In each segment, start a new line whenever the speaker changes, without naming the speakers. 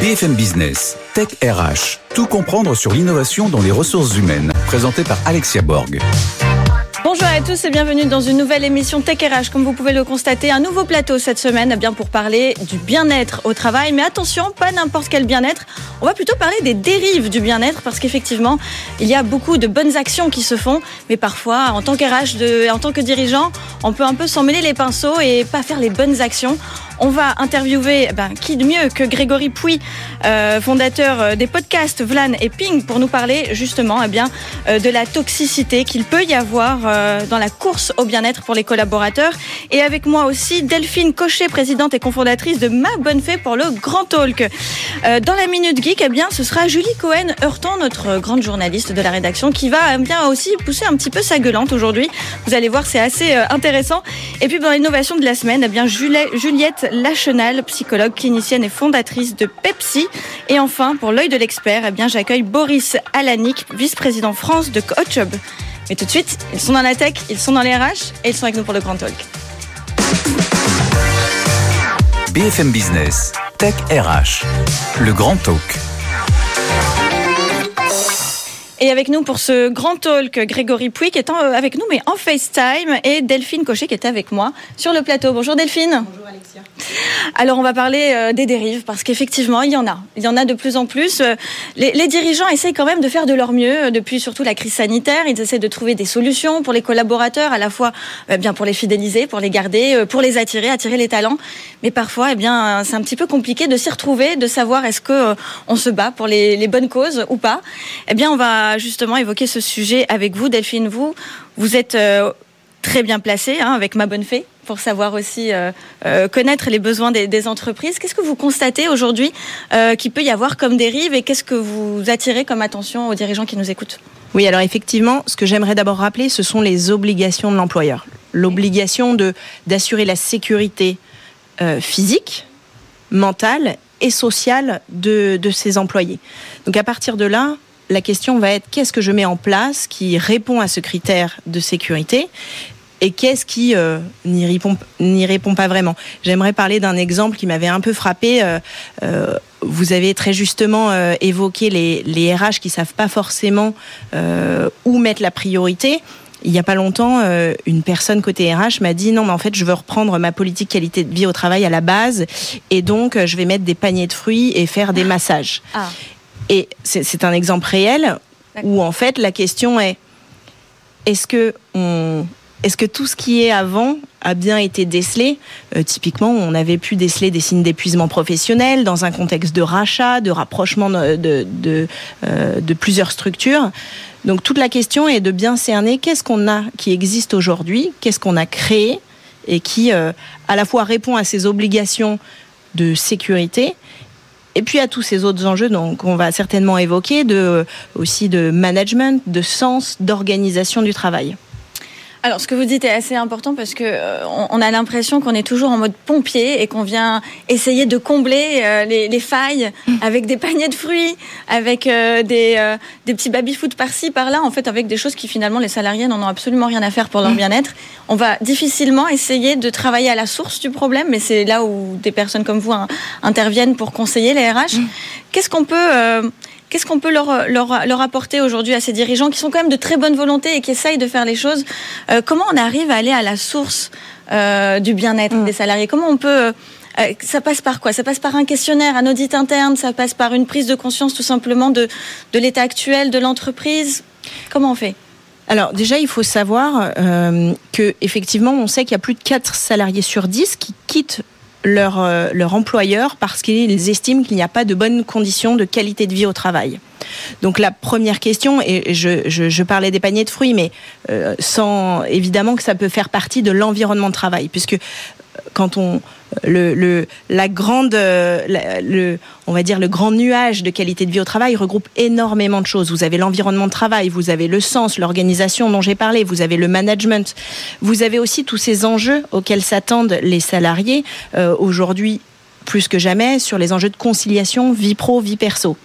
BFM Business, Tech RH, tout comprendre sur l'innovation dans les ressources humaines, présenté par Alexia Borg.
Bonjour à tous et bienvenue dans une nouvelle émission Tech RH. Comme vous pouvez le constater, un nouveau plateau cette semaine, bien pour parler du bien-être au travail. Mais attention, pas n'importe quel bien-être. On va plutôt parler des dérives du bien-être parce qu'effectivement, il y a beaucoup de bonnes actions qui se font, mais parfois, en tant qu'RH, en tant que dirigeant, on peut un peu s'en mêler les pinceaux et pas faire les bonnes actions. On va interviewer ben, qui de mieux que Grégory Pouy, euh, fondateur euh, des podcasts Vlan et Ping, pour nous parler justement eh bien, euh, de la toxicité qu'il peut y avoir dans la course au bien-être pour les collaborateurs. Et avec moi aussi Delphine Cochet, présidente et cofondatrice de Ma Bonne Fée pour le Grand Talk. dans la Minute Geek, eh bien, ce sera Julie Cohen-Heurtant, notre grande journaliste de la rédaction, qui va eh bien aussi pousser un petit peu sa gueulante aujourd'hui. Vous allez voir, c'est assez intéressant. Et puis, dans l'innovation de la semaine, eh bien, Juliette Lachenal, psychologue clinicienne et fondatrice de Pepsi. Et enfin, pour l'œil de l'expert, eh bien, j'accueille Boris Alanik, vice-président France de CoachUp. Mais tout de suite, ils sont dans la tech, ils sont dans les RH et ils sont avec nous pour le Grand Talk.
BFM Business, Tech RH, le Grand Talk.
Et avec nous pour ce grand talk, Grégory Pouy qui est euh, avec nous, mais en FaceTime, et Delphine Cochet qui était avec moi sur le plateau. Bonjour Delphine.
Bonjour
Alors on va parler euh, des dérives parce qu'effectivement il y en a, il y en a de plus en plus. Euh, les, dirigeants essayent quand même de faire de leur mieux depuis surtout la crise sanitaire. Ils essaient de trouver des solutions pour les collaborateurs, à la fois bien pour les fidéliser, pour les garder, pour les attirer, attirer les talents. Mais parfois, eh bien, c'est un petit peu compliqué de s'y retrouver, de savoir est-ce que on se bat pour les, les bonnes causes ou pas. Eh bien, on va justement évoquer ce sujet avec vous, Delphine. Vous, vous êtes euh, très bien placée hein, avec Ma Bonne Fée pour savoir aussi euh, euh, connaître les besoins des, entreprises. Qu'est-ce que vous constatez aujourd'hui qu'il peut y avoir comme dérive et qu'est-ce que vous attirez comme attention aux dirigeants qui nous écoutent?
Oui, alors effectivement, ce que j'aimerais d'abord rappeler, ce sont les obligations de l'employeur. L'obligation d'assurer la sécurité physique, mentale et sociale de, de ses employés. Donc à partir de là, la question va être qu'est-ce que je mets en place qui répond à ce critère de sécurité? Et qu'est-ce qui euh, n'y répond, répond, pas vraiment? J'aimerais parler d'un exemple qui m'avait un peu frappé. Euh, euh, vous avez très justement évoqué les, les, RH qui savent pas forcément où mettre la priorité. Il n'y a pas longtemps, une personne côté RH m'a dit non, mais en fait, je veux reprendre ma politique qualité de vie au travail à la base, et donc je vais mettre des paniers de fruits et faire des massages. Ah. Et c'est un exemple réel où en fait la question est est-ce que on est-ce que tout ce qui est avant a bien été décelé euh, Typiquement, on avait pu déceler des signes d'épuisement professionnel dans un contexte de rachat, de rapprochement euh, de, plusieurs structures. Donc toute la question est de bien cerner qu'est-ce qu'on a qui existe aujourd'hui, qu'est-ce qu'on a créé et qui euh, à la fois répond à ces obligations de sécurité et puis à tous ces autres enjeux qu'on va certainement évoquer, aussi de management, de sens, d'organisation du travail.
Alors, ce que vous dites est assez important parce que euh, on a l'impression qu'on est toujours en mode pompier et qu'on vient essayer de combler euh, les, failles mm. avec des paniers de fruits, avec euh, des, des petits baby-foot par-ci, par-là, en fait, avec des choses qui finalement les salariés n'en ont absolument rien à faire pour leur mm. bien-être. On va difficilement essayer de travailler à la source du problème, mais c'est là où des personnes comme vous hein, interviennent pour conseiller les RH. Mm. Qu'est-ce qu'on peut Qu'est-ce qu'on peut leur, leur, apporter aujourd'hui à ces dirigeants qui sont quand même de très bonne volonté et qui essayent de faire les choses euh, Comment on arrive à aller à la source euh, du bien-être mm. des salariés? Comment on peut euh, ça passe par quoi? Ça passe par un questionnaire, un audit interne, ça passe par une prise de conscience tout simplement de, de l'état actuel de l'entreprise? Comment on fait?
Alors déjà, il faut savoir euh, que effectivement, on sait qu'il y a plus de 4 salariés sur 10 qui quittent leur, euh, leur employeur parce qu'ils estiment qu'il n'y a pas de bonnes conditions de qualité de vie au travail. Donc la première question, et je, je, je parlais des paniers de fruits, mais euh, sans évidemment que ça peut faire partie de l'environnement de travail, puisque quand on le, le, la grande, le, on va dire le grand nuage de qualité de vie au travail regroupe énormément de choses. Vous avez l'environnement de travail, vous avez le sens, l'organisation dont j'ai parlé, vous avez le management, vous avez aussi tous ces enjeux auxquels s'attendent les salariés euh, aujourd'hui plus que jamais sur les enjeux de conciliation vie pro vie perso.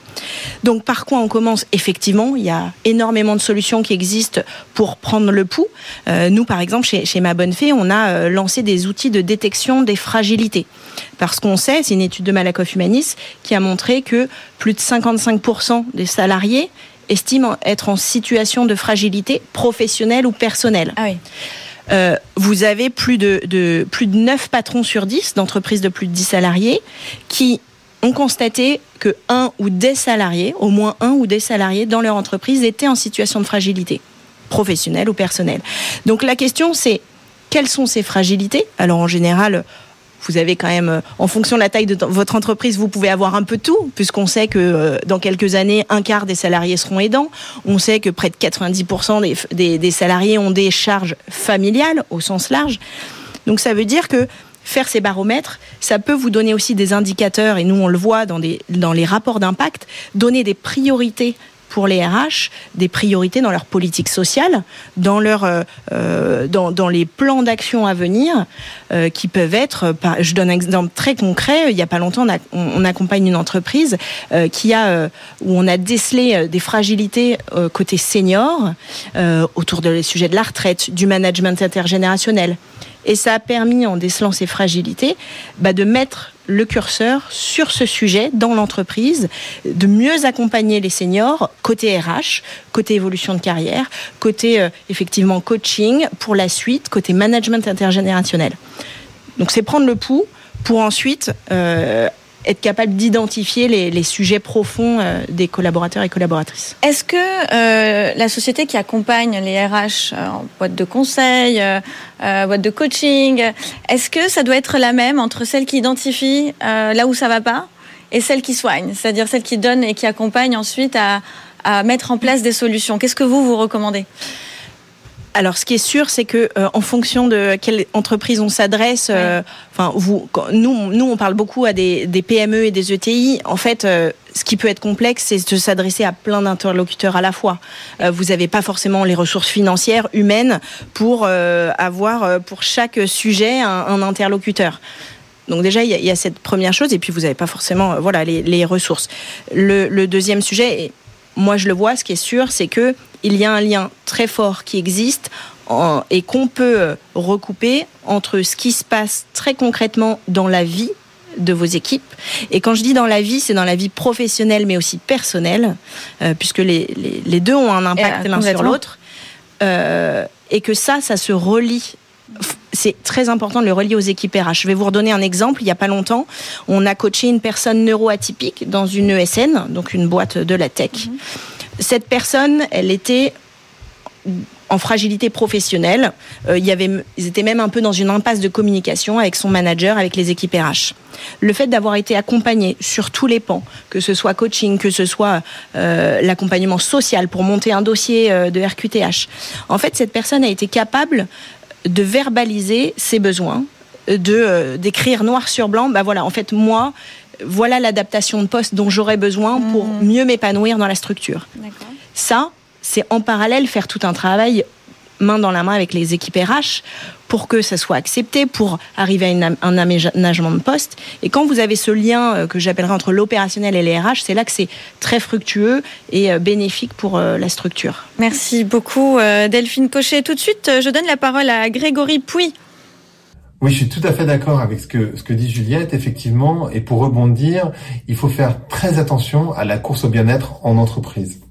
Donc par quoi on commence Effectivement, il y a énormément de solutions qui existent pour prendre le pouls. Euh, nous, par exemple, chez, Ma Bonne Fée, on a euh, lancé des outils de détection des fragilités. Parce qu'on sait, c'est une étude de Malakoff Humanis qui a montré que plus de 55% des salariés estiment être en situation de fragilité professionnelle ou personnelle.
Ah oui.
Euh, vous avez plus de, plus de 9 patrons sur 10 d'entreprises de plus de 10 salariés qui ont constaté que un ou des salariés, au moins un ou des salariés dans leur entreprise étaient en situation de fragilité, professionnelle ou personnelle. Donc la question c'est quelles sont ces fragilités? Alors en général, vous avez quand même, euh, en fonction de la taille de votre entreprise, vous pouvez avoir un peu tout, puisqu'on sait que euh, dans quelques années, un quart des salariés seront aidants. On sait que près de 90% des, des, salariés ont des charges familiales au sens large. Donc ça veut dire que faire ces baromètres, ça peut vous donner aussi des indicateurs, et nous on le voit dans les rapports d'impact, donner des priorités pour les RH des priorités dans leur politique sociale, dans, euh, euh, les plans d'action à venir, euh, qui peuvent être, je donne un exemple très concret, il n'y a pas longtemps, on, accompagne une entreprise qui a, où on a décelé des fragilités côté senior, autour des sujets de la retraite, du management intergénérationnel. Et ça a permis, en décelant ces fragilités, bah, de mettre le curseur sur ce sujet dans l'entreprise, de mieux accompagner les seniors côté RH, côté évolution de carrière, côté euh, effectivement coaching pour la suite, côté management intergénérationnel. Donc c'est prendre le pouls pour ensuite euh, être capable d'identifier les, sujets profonds euh, des collaborateurs et collaboratrices.
Est-ce que euh, la société qui accompagne les RH euh, en boîte de conseil, boîte de coaching, est-ce que ça doit être la même entre celle qui identifie là où ça va pas et celle qui soigne, c'est-à-dire celle qui donne et qui accompagne ensuite à mettre en place des solutions? Qu'est-ce que vous vous recommandez?
Alors, ce qui est sûr, c'est que euh, en fonction de quelle entreprise on s'adresse, euh, enfin, vous, nous, nous, on parle beaucoup à des, des PME et des ETI. En fait, euh, ce qui peut être complexe, c'est de s'adresser à plein d'interlocuteurs à la fois. Euh, vous n'avez pas forcément les ressources financières, humaines, pour euh, avoir pour chaque sujet un, un interlocuteur. Donc déjà, il y, a, il y, a cette première chose, et puis vous n'avez pas forcément voilà les, les ressources. Le, le, deuxième sujet, moi je le vois, ce qui est sûr, c'est que il y a un lien très fort qui existe en, et qu'on peut recouper entre ce qui se passe très concrètement dans la vie de vos équipes. Et quand je dis dans la vie, c'est dans la vie professionnelle, mais aussi personnelle, euh, puisque les, les, les, deux ont un impact l'un sur l'autre. Euh, et que ça, ça se relie c'est très important de le relier aux équipes RH. Je vais vous redonner un exemple. Il n'y a pas longtemps, on a coaché une personne neuroatypique dans une ESN, donc une boîte de la tech. Mm -hmm. Cette personne, elle était en fragilité professionnelle. Euh, il y avait, ils étaient même un peu dans une impasse de communication avec son manager, avec les équipes RH. Le fait d'avoir été accompagné sur tous les pans, que ce soit coaching, que ce soit euh, l'accompagnement social pour monter un dossier euh, de RQTH, en fait, cette personne a été capable de verbaliser ses besoins, de d'écrire noir sur blanc. Bah voilà, en fait, moi, voilà l'adaptation de poste dont j'aurais besoin pour mmh. mieux m'épanouir dans la structure. Ça, c'est en parallèle faire tout un travail main dans la main avec les équipes RH pour que ça soit accepté, pour arriver à une, un aménagement de poste. Et quand vous avez ce lien euh, que j'appellerais entre l'opérationnel et les RH, c'est là que c'est très fructueux et euh, bénéfique pour euh, la structure.
Merci beaucoup Delphine Cochet. Tout de suite, je donne la parole à Grégory Pouy.
Oui, je suis tout à fait d'accord avec ce que, ce que dit Juliette, effectivement. Et pour rebondir, il faut faire très attention à la course au bien-être en entreprise.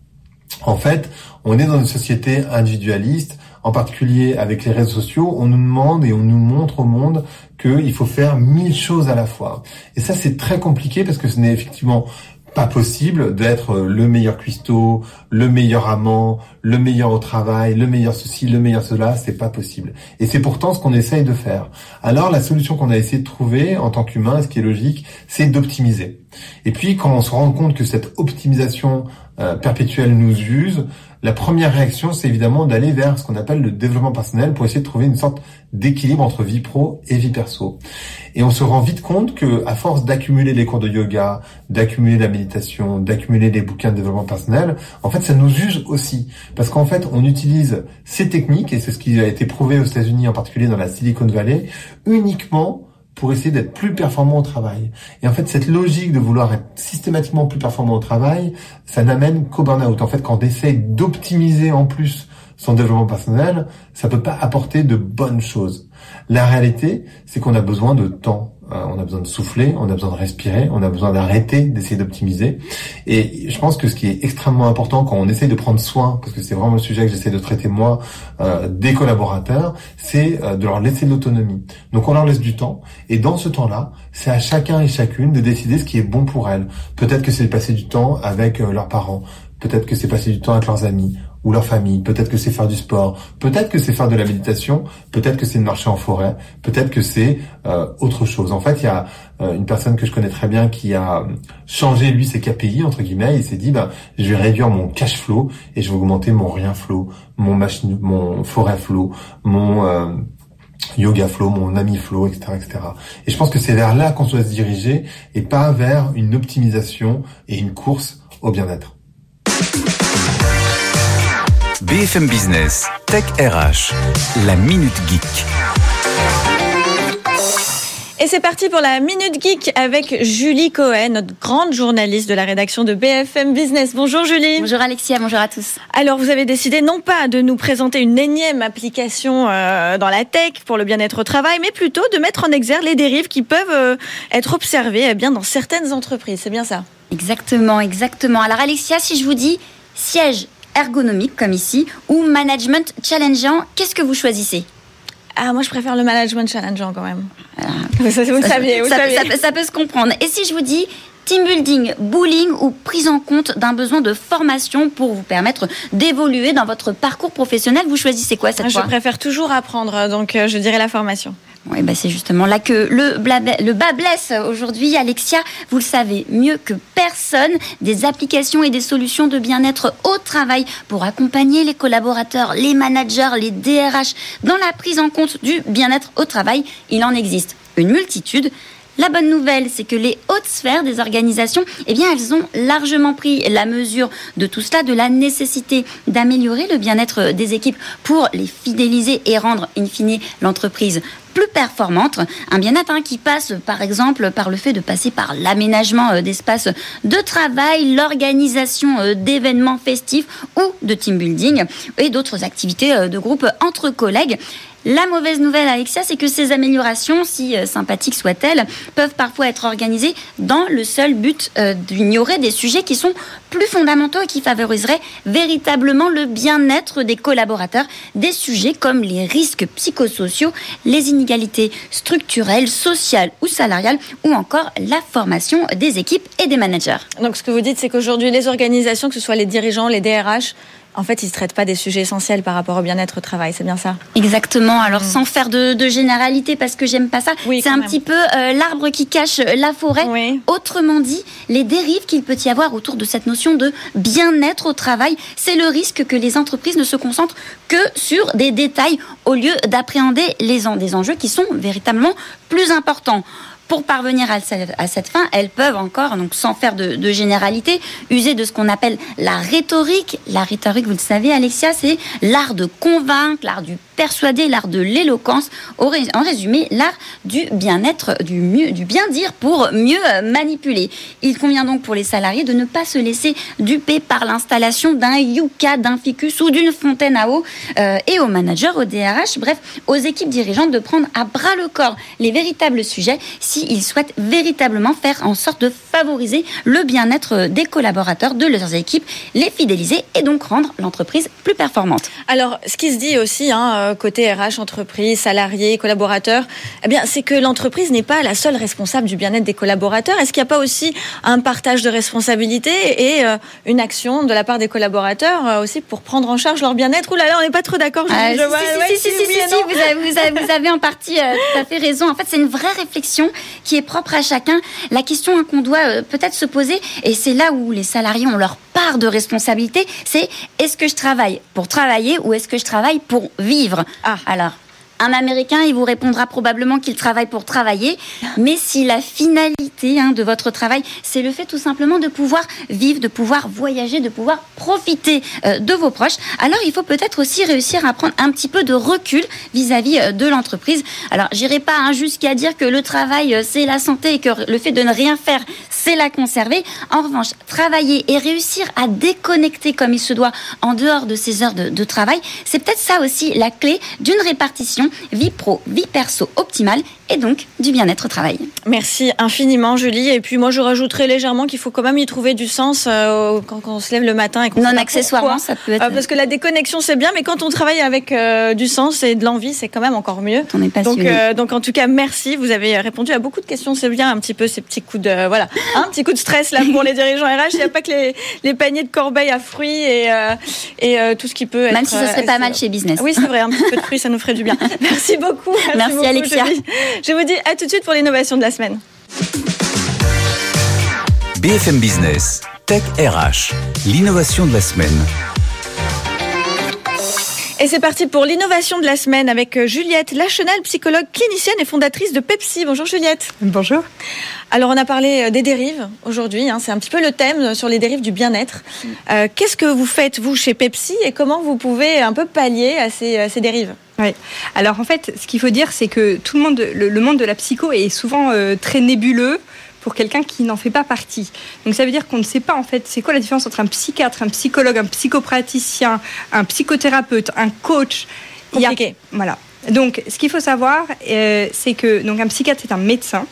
En fait, on est dans une société individualiste, en particulier avec les réseaux sociaux, on nous demande et on nous montre au monde qu'il faut faire mille choses à la fois. Et ça, c'est très compliqué parce que ce n'est effectivement pas possible d'être le meilleur cuistot, le meilleur amant, le meilleur au travail, le meilleur ceci, le meilleur cela, c'est pas possible. Et c'est pourtant ce qu'on essaye de faire. Alors la solution qu'on a essayé de trouver en tant qu'humain, ce qui est logique, c'est d'optimiser. Et puis quand on se rend compte que cette optimisation euh, perpétuelle nous use, la première réaction, c'est évidemment d'aller vers ce qu'on appelle le développement personnel pour essayer de trouver une sorte d'équilibre entre vie pro et vie perso. Et on se rend vite compte que, à force d'accumuler les cours de yoga, d'accumuler la méditation, d'accumuler les bouquins de développement personnel, en fait, ça nous use aussi. Parce qu'en fait, on utilise ces techniques, et c'est ce qui a été prouvé aux États-Unis, en particulier dans la Silicon Valley, uniquement pour essayer d'être plus performant au travail. Et en fait, cette logique de vouloir être systématiquement plus performant au travail, ça n'amène qu'au burn-out. En fait, quand on essaie d'optimiser en plus son développement personnel, ça peut pas apporter de bonnes choses. La réalité, c'est qu'on a besoin de temps on a besoin de souffler, on a besoin de respirer, on a besoin d'arrêter d'essayer d'optimiser. Et je pense que ce qui est extrêmement important quand on essaie de prendre soin, parce que c'est vraiment le sujet que j'essaie de traiter moi, euh, des collaborateurs, c'est euh, de leur laisser de l'autonomie. Donc on leur laisse du temps, et dans ce temps-là, c'est à chacun et chacune de décider ce qui est bon pour elles. Peut-être que c'est de passer du temps avec leurs parents, peut-être que c'est passer du temps avec leurs amis, ou leur famille, peut-être que c'est faire du sport, peut-être que c'est faire de la méditation, peut-être que c'est de marcher en forêt, peut-être que c'est euh, autre chose. En fait, il y a euh, une personne que je connais très bien qui a changé lui ses KPI entre guillemets, il s'est dit bah je vais réduire mon cash flow et je vais augmenter mon rien flow, mon machine, mon forêt flow, mon euh, yoga flow, mon ami flow, etc., etc. Et je pense que c'est vers là qu'on doit se diriger et pas vers une optimisation et une course au bien-être.
BFM Business, Tech RH, la Minute Geek.
Et c'est parti pour la Minute Geek avec Julie Cohen, notre grande journaliste de la rédaction de BFM Business. Bonjour Julie.
Bonjour Alexia, bonjour à tous.
Alors vous avez décidé non pas de nous présenter une énième application euh, dans la tech pour le bien-être au travail, mais plutôt de mettre en exergue les dérives qui peuvent euh, être observées eh bien, dans certaines entreprises. C'est bien ça?
Exactement, exactement. Alors Alexia, si je vous dis siège ergonomique comme ici ou management challengeant, qu'est-ce que vous choisissez?
Ah, moi, je préfère le management challengeant quand même. Ça, vous saviez, vous
ça,
saviez.
Ça, ça, peut se comprendre. Et si je vous dis team building, bullying ou prise en compte d'un besoin de formation pour vous permettre d'évoluer dans votre parcours professionnel, vous choisissez quoi cette
je
fois?
Je préfère toujours apprendre, donc euh, je dirais la formation.
Bah c'est justement là que le, le bas blesse aujourd'hui. Alexia, vous le savez mieux que personne, des applications et des solutions de bien-être au travail pour accompagner les collaborateurs, les managers, les DRH dans la prise en compte du bien-être au travail. Il en existe une multitude. La bonne nouvelle, c'est que les hautes sphères des organisations, eh bien, elles ont largement pris la mesure de tout cela, de la nécessité d'améliorer le bien-être des équipes pour les fidéliser et rendre, in fine, l'entreprise plus performante. Un bien-être hein, qui passe, par exemple, par le fait de passer par l'aménagement euh, d'espaces de travail, l'organisation euh, d'événements festifs ou de team building et d'autres activités euh, de groupe entre collègues. La mauvaise nouvelle, Alexia, c'est que ces améliorations, si sympathiques soient-elles, peuvent parfois être organisées dans le seul but d'ignorer des sujets qui sont plus fondamentaux et qui favoriseraient véritablement le bien-être des collaborateurs. Des sujets comme les risques psychosociaux, les inégalités structurelles, sociales ou salariales, ou encore la formation des équipes et des managers.
Donc ce que vous dites, c'est qu'aujourd'hui, les organisations, que ce soit les dirigeants, les DRH, en fait, ils ne traitent pas des sujets essentiels par rapport au bien-être au travail, c'est bien ça
Exactement. Alors, mm. sans faire de, de, généralité, parce que j'aime pas ça, c'est un petit peu euh, l'arbre qui cache la forêt. Autrement dit, les dérives qu'il peut y avoir autour de cette notion de bien-être au travail, c'est le risque que les entreprises ne se concentrent que sur des détails au lieu d'appréhender les des enjeux qui sont véritablement plus importants. Pour parvenir à cette fin, elles peuvent encore, donc sans faire de, de généralité, user de ce qu'on appelle la rhétorique. La rhétorique, vous le savez, Alexia, c'est l'art de convaincre, l'art du persuader, l'art de l'éloquence. En résumé, l'art du bien-être, du bien dire pour mieux manipuler. Il convient donc pour les salariés de ne pas se laisser duper par l'installation d'un yucca, d'un ficus ou d'une fontaine à eau, euh, et aux managers, aux DRH, bref, aux équipes dirigeantes de prendre à bras le corps les véritables sujets s'ils souhaitent véritablement faire en sorte de favoriser le bien-être des collaborateurs, de leurs équipes, les fidéliser et donc rendre l'entreprise plus performante.
Alors, ce qui se dit aussi, hein, euh, côté RH, entreprise, salariés, collaborateurs, eh bien, c'est que l'entreprise n'est pas la seule responsable du bien-être des collaborateurs. Est-ce qu'il n'y a pas aussi un partage de responsabilités et euh, une action de la part des collaborateurs euh, aussi pour prendre en charge leur bien-être? Ouh là là, on n'est pas trop d'accord.
Ah, si, si, si, si, vous avez, vous, avez, en partie tout à fait raison. En fait, c'est une vraie réflexion qui est propre à chacun. La question hein, qu'on doit peut-être se poser, et c'est là où les salariés ont leur part de responsabilité, c'est est-ce que je travaille pour travailler ou est-ce que je travaille pour vivre? Ah, alors. Un Américain, il vous répondra probablement qu'il travaille pour travailler, mais si la finalité hein, de votre travail, c'est le fait tout simplement de pouvoir vivre, de pouvoir voyager, de pouvoir profiter euh, de vos proches, alors il faut peut-être aussi réussir à prendre un petit peu de recul vis-à-vis euh, de l'entreprise. Alors, j'irai pas hein, jusqu'à dire que le travail, euh, c'est la santé et que le fait de ne rien faire, c'est la conserver. En revanche, travailler et réussir à déconnecter comme il se doit en dehors de ses heures de, de travail, c'est peut-être ça aussi la clé d'une répartition vie pro, vie perso optimale et donc du bien-être au travail.
Merci infiniment Julie. Et puis moi je rajouterais légèrement qu'il faut quand même y trouver du sens euh, quand, quand, on se lève le matin et qu'on
non accessoirement ça peut être
euh, parce que la déconnexion c'est bien, mais quand on travaille avec euh, du sens et de l'envie c'est quand même encore mieux.
On est
donc donc en tout cas merci. Vous avez répondu à beaucoup de questions. C'est bien un petit peu ces petits coups de voilà un petit coup de stress là pour les dirigeants RH. Il n'y a pas que les, les, paniers de corbeilles à fruits et et tout ce qui peut
même si ce serait pas mal chez business.
Oui c'est vrai un petit peu de fruits ça nous ferait du bien. Merci beaucoup.
Merci, merci beaucoup, Alexia.
Je vous dis à tout de suite pour l'innovation de la semaine.
BFM Business, Tech RH, l'innovation de la semaine.
Et c'est parti pour l'innovation de la semaine avec euh, Juliette Lachenal, psychologue clinicienne et fondatrice de Pepsi. Bonjour Juliette.
Bonjour.
Alors on a parlé euh, des dérives aujourd'hui, hein, c'est un petit peu le thème sur les dérives du bien-être. Euh, Qu'est-ce que vous faites vous chez Pepsi et comment vous pouvez un peu pallier à ces, à ces dérives?
Oui. Alors en fait, ce qu'il faut dire, c'est que tout le monde, le, le, monde de la psycho est souvent euh, très nébuleux pour quelqu'un qui n'en fait pas partie. Donc ça veut dire qu'on ne sait pas en fait c'est quoi la différence entre un psychiatre, un psychologue, un psychopraticien, un psychothérapeute, un coach?
Compliqué.
Il y a, voilà. Donc ce qu'il faut savoir, euh, c'est que donc un psychiatre c'est un médecin.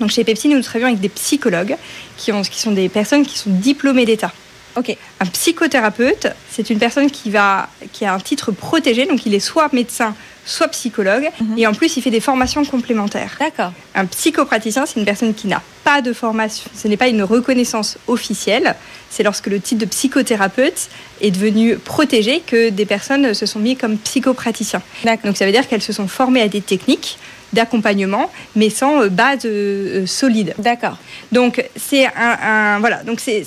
Donc chez Pepsi, nous travaillons avec des psychologues qui, ont, qui sont des personnes qui sont diplômées d'État.
Okay.
Un psychothérapeute, c'est une personne qui, va, qui a un titre protégé, donc il est soit médecin, soit psychologue, mm -hmm. et en plus il fait des formations complémentaires.
D'accord.
Un psychopraticien, c'est une personne qui n'a pas de formation, ce n'est pas une reconnaissance officielle, c'est lorsque le titre de psychothérapeute est devenu protégé que des personnes se sont mises comme psychopraticiens. Donc ça veut dire qu'elles se sont formées à des techniques d'accompagnement, mais sans base euh, solide.
D'accord.
Donc c'est un, un, voilà, donc c'est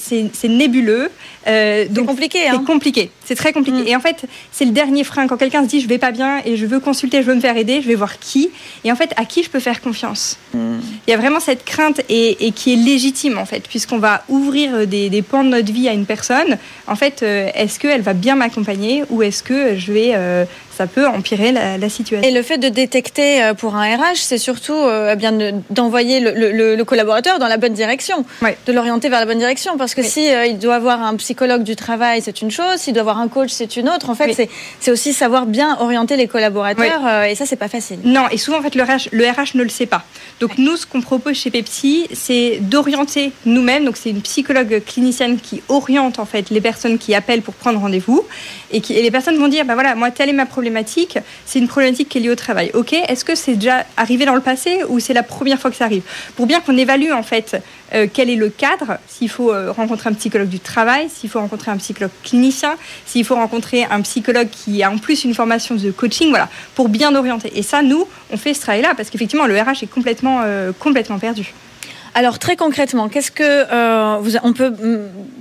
nébuleux.
Euh, c'est compliqué.
C'est compliqué. C'est très compliqué. Mm. Et en fait, c'est le dernier frein quand quelqu'un se dit je vais pas bien et je veux consulter, je veux me faire aider, je vais voir qui. Et en fait, à qui je peux faire confiance? Mm. Il y a vraiment cette crainte et, et qui est légitime en fait, puisqu'on va ouvrir des, des, pans de notre vie à une personne. En fait, euh, est-ce qu'elle va bien m'accompagner ou est-ce que je vais euh, ça peut empirer la, la, situation.
Et le fait de détecter pour un RH, c'est surtout euh, bien d'envoyer le, le, le, collaborateur dans la bonne direction,
ouais.
de l'orienter vers la bonne direction. Parce que
oui.
si euh, il doit avoir un psychologue du travail, c'est une chose. S'il doit avoir un coach, c'est une autre. En fait, oui. c'est aussi savoir bien orienter les collaborateurs.
Oui.
Euh, et ça, c'est pas facile.
Non, et souvent, en fait, le RH, le RH ne le sait pas. Donc, nous, ce qu'on propose chez Pepsi, c'est d'orienter nous-mêmes. Donc, c'est une psychologue clinicienne qui oriente, en fait, les personnes qui appellent pour prendre rendez-vous. Et, qui, et les personnes vont dire, bah voilà, moi, telle est ma problématique. C'est une problématique qui est liée au travail. OK, est-ce que c'est déjà arrivé dans le passé ou c'est la première fois que ça arrive? Pour bien qu'on évalue, en fait, euh, quel est le cadre, s'il faut euh, rencontrer un psychologue du travail, s'il faut rencontrer un psychologue clinicien, s'il faut rencontrer un psychologue qui a en plus une formation de coaching, voilà, pour bien orienter. Et ça, nous, on fait ce travail-là parce qu'effectivement, le RH est complètement, euh, complètement perdu.
Alors très concrètement, qu'est-ce que euh, vous, on peut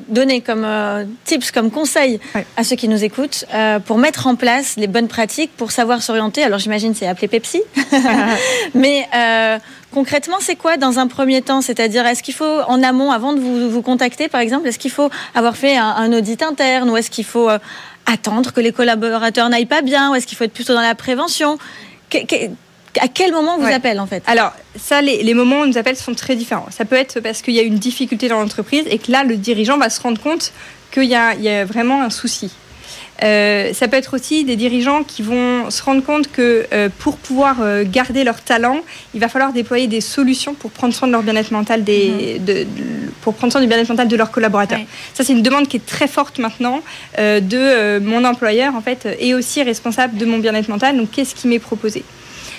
donner comme euh, tips, comme conseils
ouais.
à ceux qui nous écoutent euh, pour mettre en place les bonnes pratiques pour savoir s'orienter? Alors j'imagine c'est appeler Pepsi, mais concrètement c'est quoi dans un premier temps? C'est-à-dire est-ce qu'il faut en amont, avant de vous, vous contacter par exemple, est-ce qu'il faut avoir fait un, un audit interne ou est-ce qu'il faut attendre que les collaborateurs n'aillent pas bien ou est-ce qu'il faut être plutôt dans la prévention? Que, que, à quel moment on vous appelle en fait?
Alors ça, les, les, moments où on nous appelle sont très différents. Ça peut être parce qu'il y a une difficulté dans l'entreprise et que là, le dirigeant va se rendre compte qu'il y, y, a vraiment un souci. Euh, ça peut être aussi des dirigeants qui vont se rendre compte que euh, pour pouvoir euh, garder leur talent, il va falloir déployer des solutions pour prendre soin de leur bien-être mental, des, mmh. de, de, pour prendre soin du bien-être mental de leurs collaborateurs. Ça, c'est une demande qui est très forte maintenant de mon employeur en fait est aussi responsable de mon bien-être mental. Donc, qu'est-ce qui m'est proposé?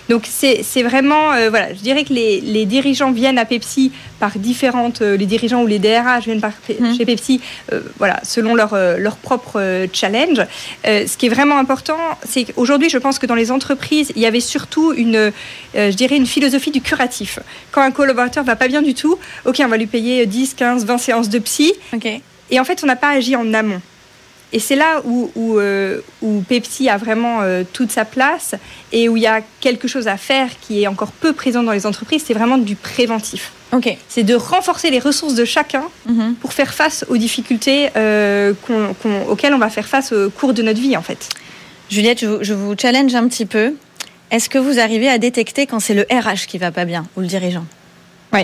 Donc c'est vraiment, euh, voilà, je dirais que les, les, dirigeants viennent à Pepsi par différentes, euh, les dirigeants ou les DRH viennent par, mmh. chez Pepsi, euh, voilà, selon leur, leur propre challenge. ce qui est vraiment important, c'est qu'aujourd'hui, je pense que dans les entreprises, il y avait surtout une, je dirais, une philosophie du curatif. Quand un collaborateur va pas bien du tout, ok, on va lui payer 10, 15, 20 séances de psy.
Okay.
Et en fait, on n'a pas agi en amont. Et c'est là où, où, euh, où, Pepsi a vraiment euh, toute sa place et où il y a quelque chose à faire qui est encore peu présent dans les entreprises, c'est vraiment du préventif.
Okay.
C'est de renforcer les ressources de chacun mm -hmm. pour faire face aux difficultés euh, qu on, qu on, auxquelles on va faire face au cours de notre vie en fait.
Juliette, je vous, je vous challenge un petit peu. Est-ce que vous arrivez à détecter quand c'est le RH qui va pas bien ou le dirigeant?
Oui.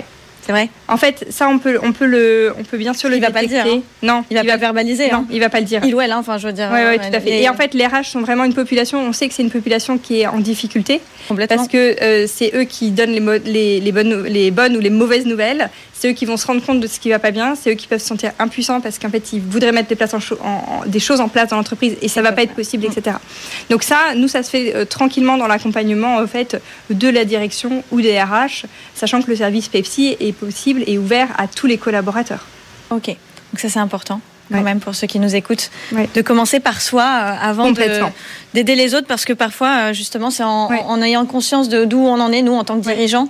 C'est vrai.
En fait, ça, on peut, on peut, le, on peut bien sûr le
Il va pas le dire, hein.
Non,
Il va pas le verbaliser.
Non,
hein.
il va pas le dire.
Il ou elle, hein, enfin, je veux dire.
Oui,
euh,
oui, tout à fait. Et en fait, les RH sont vraiment une population, on sait que c'est une population qui est en difficulté,
complètement.
parce que euh, c'est eux qui donnent les, mo- les, les bonnes, les bonnes ou les mauvaises nouvelles, c'est eux qui vont se rendre compte de ce qui va pas bien, c'est eux qui peuvent se sentir impuissants parce qu'en fait, ils voudraient mettre des, places en cho- en- en- des choses en place dans l'entreprise et ça va pas être possible, etc. Donc ça, nous, ça se fait euh, tranquillement dans l'accompagnement, en fait, de la direction ou des RH, sachant que le service Pepsi est possible et ouvert à tous les collaborateurs.
Ok. Donc ça, c'est important. Quand
Ouais.
même pour ceux qui nous écoutent,
Ouais.
de commencer par soi euh, avant d'aider les autres parce que parfois, euh, justement, c'est en,
Ouais.
en ayant conscience de d'où on en est, nous, en tant que dirigeants,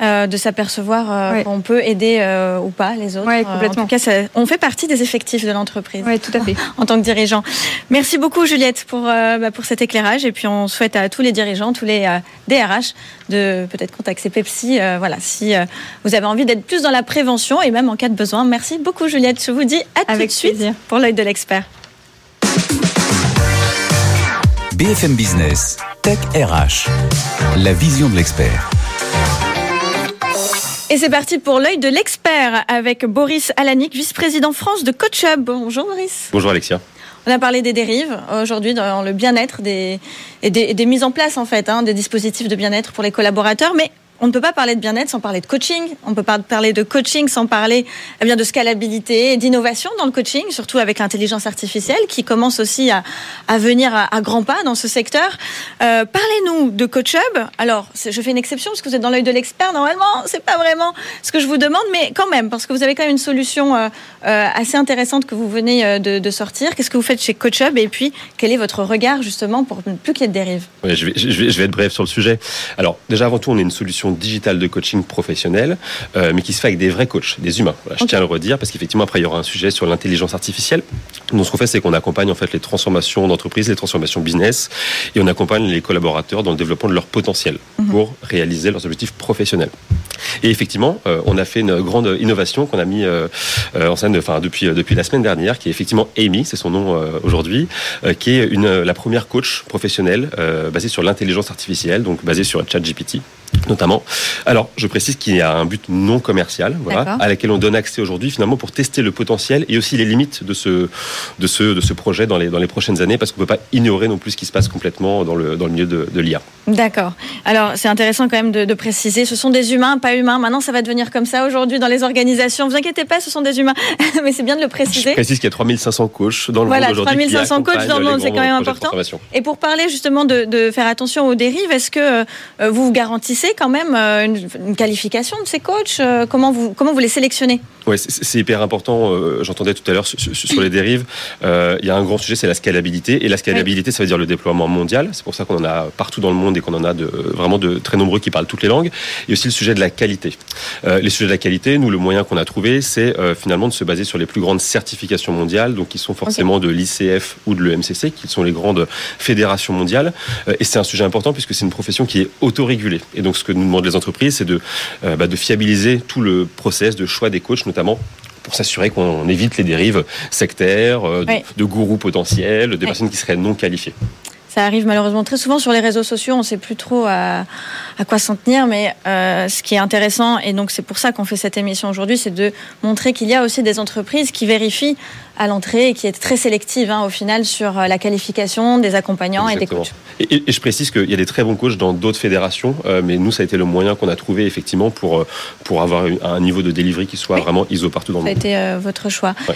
euh, de s'apercevoir euh,
Ouais.
qu'on peut aider euh, ou pas les autres.
Ouais,
Euh, en
complètement.
tout cas, ça- on fait partie des effectifs de l'entreprise
Oui, tout à fait.
en tant que dirigeant. Merci beaucoup Juliette pour, euh, bah, pour cet éclairage et puis on souhaite à tous les dirigeants, tous les euh, DRH de peut-être contacter Pepsi euh, voilà, si euh, vous avez envie d'être plus dans la prévention et même en cas de besoin. Merci beaucoup Juliette. Je vous dis à tout
Avec
de suite
plaisir.
pour l'œil de l'expert.
BFM Business, Tech RH, la vision de l'expert.
Et c'est parti pour l'œil de l'expert avec Boris Alanik, vice-président France de CoachUp. Bonjour Boris.
Bonjour Alexia.
On a parlé des dérives aujourd'hui dans le bien-être des, et des, et des mises en place en fait hein, des dispositifs de bien-être pour les collaborateurs, mais on ne peut pas parler de bien-être sans parler de coaching. On ne peut pas parler de coaching sans parler eh bien de scalabilité et d'innovation dans le coaching, surtout avec l'intelligence artificielle qui commence aussi à, venir à, grands pas dans ce secteur. Euh, Parlez-nous de CoachUp. Alors, je fais une exception parce que vous êtes dans l'œil de l'expert. Normalement, c'est pas vraiment ce que je vous demande, mais quand même parce que vous avez quand même une solution euh, euh, assez intéressante que vous venez de, sortir. Qu'est-ce que vous faites chez CoachUp et puis quel est votre regard justement pour ne plus qu'il y ait de
je, vais, je, vais, je vais être bref sur le sujet. Alors, déjà avant tout, on est une solution digitale de coaching professionnel, euh, mais qui se fait avec des vrais coachs, des humains. Voilà, je tiens à le redire parce qu'effectivement, après, il y aura un sujet sur l'intelligence artificielle. Donc, ce qu'on fait, c'est qu'on accompagne en fait les transformations d'entreprise, les transformations business, et on accompagne les collaborateurs dans le développement de leur potentiel pour réaliser leurs objectifs professionnels. Et effectivement, euh, on a fait une grande innovation qu'on a mis euh, en scène enfin, depuis, depuis la semaine dernière, qui est effectivement Amy, c'est son nom euh, aujourd'hui, qui est une, la première coach professionnelle basée sur l'intelligence artificielle, donc basée sur ChatGPT notamment. Alors, je précise qu'il y a un but non commercial, voilà, à laquelle on donne accès aujourd'hui finalement pour tester le potentiel et aussi les limites de ce, de ce, de ce projet dans les, dans les prochaines années, parce qu'on ne peut pas ignorer non plus ce qui se passe complètement dans le, dans le milieu de, de l'IA.
D'accord. Alors, c'est intéressant quand même de, de préciser, ce sont des humains, pas humains. Maintenant, ça va devenir comme ça aujourd'hui dans les organisations. Vous inquiétez pas, ce sont des humains. Mais c'est bien de le
Je
préciser.
précise qu'il y a 3500 coachs dans le
Voilà,
monde aujourd'hui. qui
3500 coachs dans le monde, c'est quand même important. Et pour parler justement de, de faire attention aux dérives, est-ce que euh, vous vous garantissez quand même euh, une, une qualification de ces coachs Euh, comment, vous, comment vous les sélectionnez?
Ouais, c'est hyper important. euh, J'entendais tout à l'heure sur, les dérives. Euh, Il y a un grand sujet, c'est la scalabilité. Et la scalabilité, ça veut dire le déploiement mondial. C'est pour ça qu'on en a partout dans le monde et qu'on en a de, vraiment de très nombreux qui parlent toutes les langues. Et aussi le sujet de la qualité. Euh, les sujets de la qualité, nous, le moyen qu'on a trouvé, c'est euh, finalement de se baser sur les plus grandes certifications mondiales, donc qui sont forcément de l'ICF ou de l'EMCC, qui sont les grandes fédérations mondiales. Et c'est un sujet important puisque c'est une profession qui est autorégulée. Et donc, ce que nous demandent les entreprises, c'est de, euh, bah, de fiabiliser tout le process de choix des coachs, notamment pour s'assurer qu'on évite les dérives sectaires, euh, de,
Oui.
de gourous potentiels, de
Oui.
personnes qui seraient non qualifiées.
Ça arrive malheureusement très souvent sur les réseaux sociaux, on ne sait plus trop à, à quoi s'en tenir, mais euh, ce qui est intéressant, et donc c'est pour ça qu'on fait cette émission aujourd'hui, c'est de montrer qu'il y a aussi des entreprises qui vérifient à l'entrée et qui est très sélective hein, au final sur euh, la qualification des accompagnants et des coachs.
Et, je précise qu'il y a des très bons coachs dans d'autres fédérations, euh, mais nous, ça a été le moyen qu'on a trouvé effectivement pour, pour avoir un niveau de delivery qui soit
Oui.
vraiment ISO partout dans le
Ça a
monde.
été euh, votre choix.
Ouais.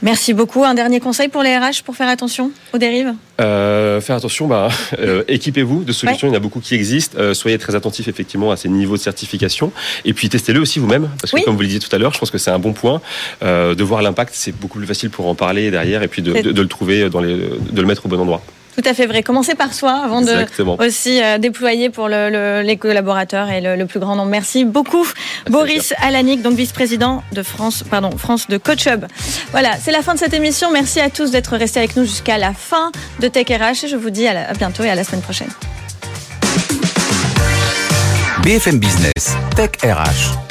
Merci beaucoup. Un dernier conseil pour les RH pour faire attention aux dérives?
Euh, faire attention, bah, euh, équipez-vous de solutions, il y en a beaucoup qui existent. Euh, soyez très attentifs effectivement à ces niveaux de certification. Et puis testez-le aussi vous-même, parce que
Oui.
comme vous le disiez tout à l'heure, je pense que c'est un bon point. De voir l'impact, c'est beaucoup plus facile pour en parler derrière et puis de,
C'est-
de- de le trouver, dans les, de le mettre au bon endroit.
Tout à fait vrai. Commencez par soi avant de aussi euh, déployer pour le- le- les collaborateurs et le, le plus grand nombre. Merci beaucoup, Boris Alanik, donc vice-président de France, pardon, France de Coach Hub. Voilà, c'est la fin de cette émission. Merci à tous d'être restés avec nous jusqu'à la fin de Tech RH et je vous dis à, la- à bientôt et à la semaine prochaine.
BFM Business, Tech RH.